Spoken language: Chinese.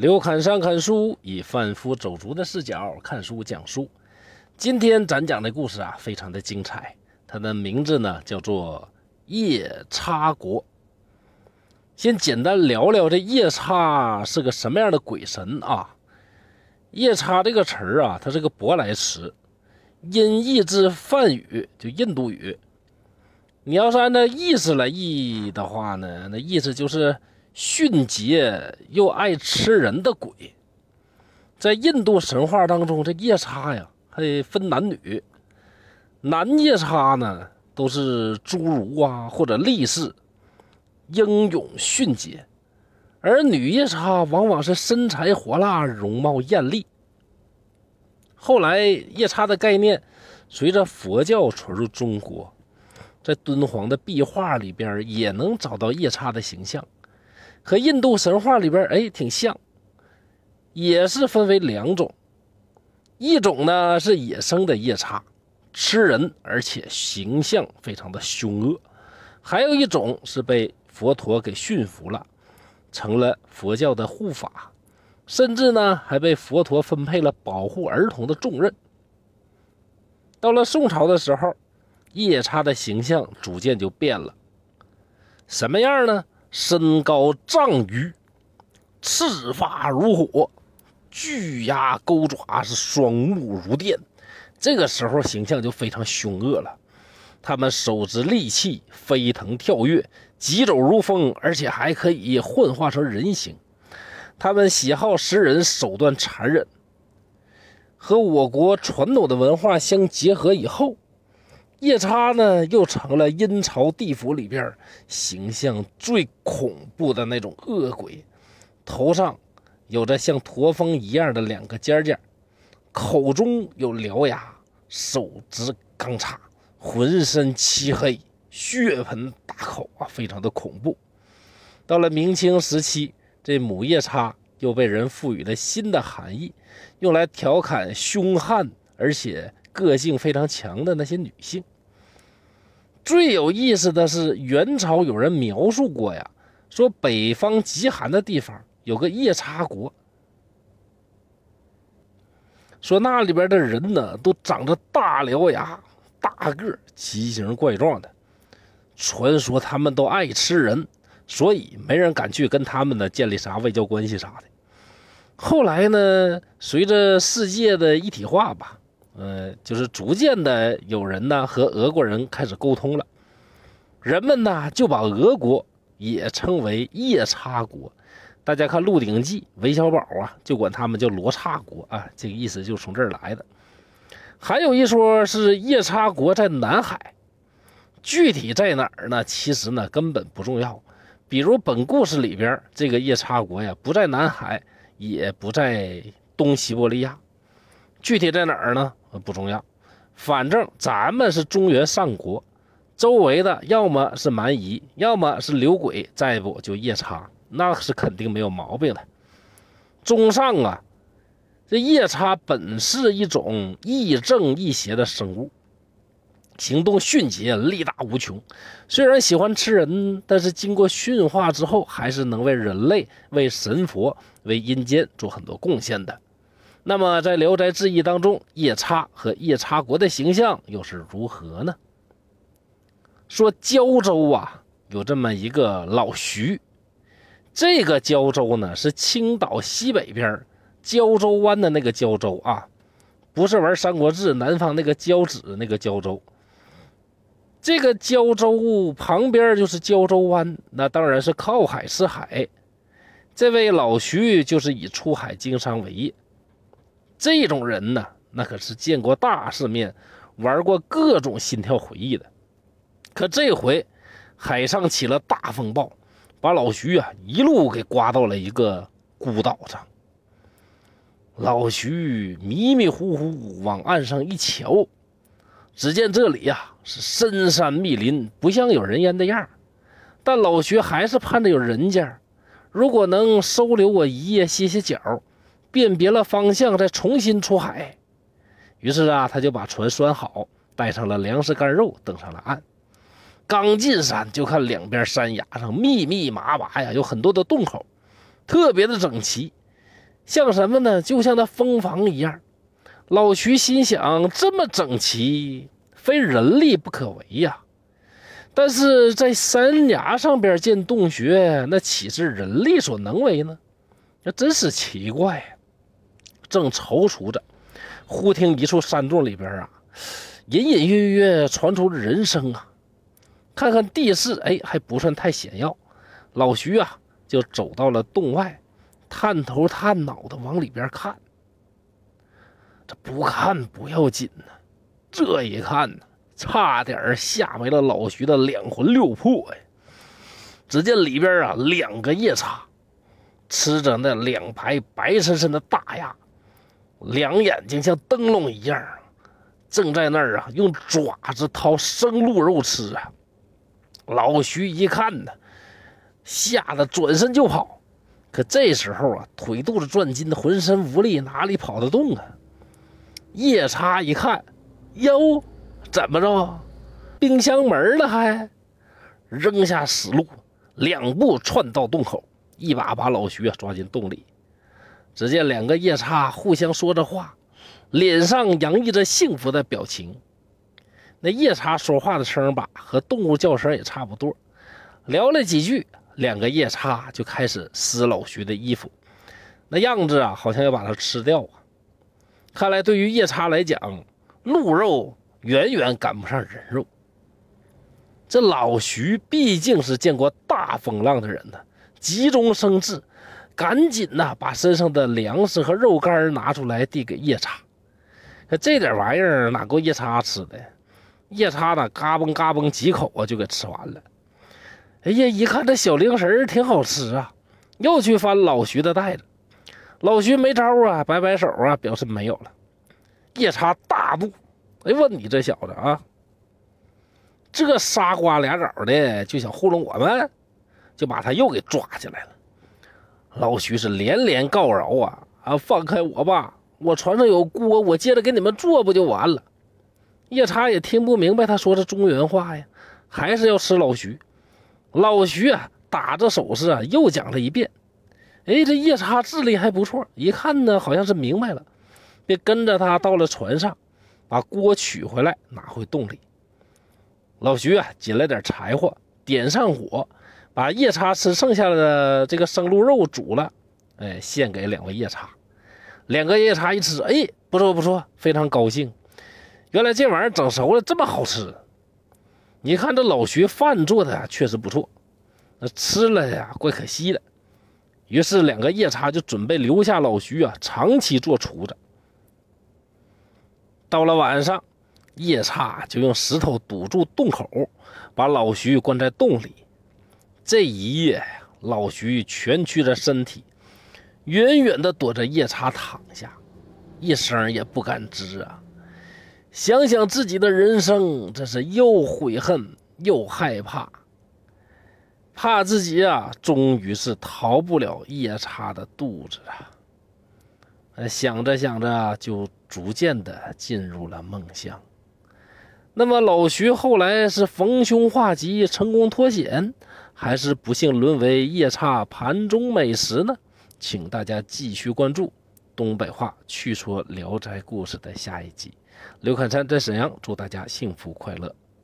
刘侃山看书，以贩夫走卒的视角看书讲书。今天咱讲的故事啊，非常的精彩。它的名字呢叫做夜叉国。先简单聊聊这夜叉是个什么样的鬼神啊？夜叉这个词儿啊，它是个舶来词，音译自梵语，就印度语。你要是按照意思来译的话呢，那意思就是。迅捷又爱吃人的鬼，在印度神话当中，这夜叉呀还分男女。男夜叉呢都是侏儒啊或者力士，英勇迅捷；而女夜叉往往是身材火辣、容貌艳丽。后来，夜叉的概念随着佛教传入中国，在敦煌的壁画里边也能找到夜叉的形象。和印度神话里边哎挺像，也是分为两种，一种呢是野生的夜叉，吃人而且形象非常的凶恶；还有一种是被佛陀给驯服了，成了佛教的护法，甚至呢还被佛陀分配了保护儿童的重任。到了宋朝的时候，夜叉的形象逐渐就变了，什么样呢？身高丈余，赤发如火，巨牙钩爪是双目如电。这个时候形象就非常凶恶了。他们手执利器，飞腾跳跃，疾走如风，而且还可以幻化成人形。他们喜好食人，手段残忍。和我国传统的文化相结合以后。夜叉呢，又成了阴曹地府里边形象最恐怖的那种恶鬼，头上有着像驼峰一样的两个尖尖，口中有獠牙，手执钢叉，浑身漆黑，血盆大口啊，非常的恐怖。到了明清时期，这母夜叉又被人赋予了新的含义，用来调侃凶悍而且。个性非常强的那些女性。最有意思的是，元朝有人描述过呀，说北方极寒的地方有个夜叉国，说那里边的人呢都长着大獠牙、大个、奇形怪状的，传说他们都爱吃人，所以没人敢去跟他们呢建立啥外交关系啥的。后来呢，随着世界的一体化吧。呃，就是逐渐的有人呢和俄国人开始沟通了，人们呢就把俄国也称为夜叉国。大家看《鹿鼎记》，韦小宝啊就管他们叫罗刹国啊，这个意思就从这儿来的。还有一说是夜叉国在南海，具体在哪儿呢？其实呢根本不重要。比如本故事里边这个夜叉国呀，不在南海，也不在东西伯利亚，具体在哪儿呢？不重要，反正咱们是中原上国，周围的要么是蛮夷，要么是刘鬼，再不就夜叉，那是肯定没有毛病的。综上啊，这夜叉本是一种亦正亦邪的生物，行动迅捷，力大无穷。虽然喜欢吃人，但是经过驯化之后，还是能为人类、为神佛、为阴间做很多贡献的。那么，在《聊斋志异》当中，夜叉和夜叉国的形象又是如何呢？说胶州啊，有这么一个老徐，这个胶州呢是青岛西北边胶州湾的那个胶州啊，不是玩《三国志》南方那个交子那个胶州。这个胶州旁边就是胶州湾，那当然是靠海吃海。这位老徐就是以出海经商为业。这种人呢，那可是见过大世面，玩过各种心跳回忆的。可这回海上起了大风暴，把老徐啊一路给刮到了一个孤岛上。老徐迷迷糊糊往岸上一瞧，只见这里呀是深山密林，不像有人烟的样但老徐还是盼着有人家，如果能收留我一夜歇歇脚。辨别了方向，再重新出海。于是啊，他就把船拴好，带上了粮食、干肉，登上了岸。刚进山，就看两边山崖上密密麻麻呀，有很多的洞口，特别的整齐。像什么呢？就像那蜂房一样。老徐心想：这么整齐，非人力不可为呀。但是在山崖上边建洞穴，那岂是人力所能为呢？那真是奇怪。正踌躇着，忽听一处山洞里边啊，隐隐约约传出人声啊。看看地势，哎，还不算太险要。老徐啊，就走到了洞外，探头探脑的往里边看。这不看不要紧呢，这一看呢。差点吓没了老徐的两魂六魄呀！只见里边啊，两个夜叉吃着那两排白森森的大鸭，两眼睛像灯笼一样，正在那儿啊用爪子掏生鹿肉吃啊！老徐一看呢，吓得转身就跑，可这时候啊，腿肚子转筋，浑身无力，哪里跑得动啊？夜叉一看，哟！怎么着？冰箱门了还？扔下死鹿，两步窜到洞口，一把把老徐啊抓进洞里。只见两个夜叉互相说着话，脸上洋溢着幸福的表情。那夜叉说话的声吧，和动物叫声也差不多。聊了几句，两个夜叉就开始撕老徐的衣服，那样子啊，好像要把他吃掉啊。看来对于夜叉来讲，鹿肉。远远赶不上人肉。这老徐毕竟是见过大风浪的人呢，急中生智，赶紧呐把身上的粮食和肉干拿出来递给夜叉。这点玩意儿哪够夜叉吃的？夜叉呢，嘎嘣嘎嘣几口啊就给吃完了。哎呀，一看这小零食挺好吃啊，又去翻老徐的袋子。老徐没招啊，摆摆手啊，表示没有了。夜叉大怒。哎，问你这小子啊，这仨瓜俩枣的就想糊弄我们，就把他又给抓起来了。老徐是连连告饶啊啊，放开我吧，我船上有锅，我接着给你们做不就完了？夜叉也听不明白他说的中原话呀，还是要吃老徐。老徐啊，打着手势啊，又讲了一遍。哎，这夜叉智力还不错，一看呢，好像是明白了，便跟着他到了船上。把锅取回来，拿回洞里。老徐啊，捡来点柴火，点上火，把夜叉吃剩下的这个生鹿肉煮了，哎，献给两位夜叉。两个夜叉一吃，哎，不错不错，非常高兴。原来这玩意儿整熟了这么好吃。你看这老徐饭做的确实不错，那吃了呀，怪可惜的。于是两个夜叉就准备留下老徐啊，长期做厨子。到了晚上，夜叉就用石头堵住洞口，把老徐关在洞里。这一夜，老徐蜷曲着身体，远远地躲着夜叉躺下，一声也不敢吱啊。想想自己的人生，这是又悔恨又害怕，怕自己啊，终于是逃不了夜叉的肚子了。想着想着就。逐渐的进入了梦乡。那么老徐后来是逢凶化吉，成功脱险，还是不幸沦为夜叉盘中美食呢？请大家继续关注东北话趣说《聊斋故事》的下一集。刘侃山在沈阳，祝大家幸福快乐。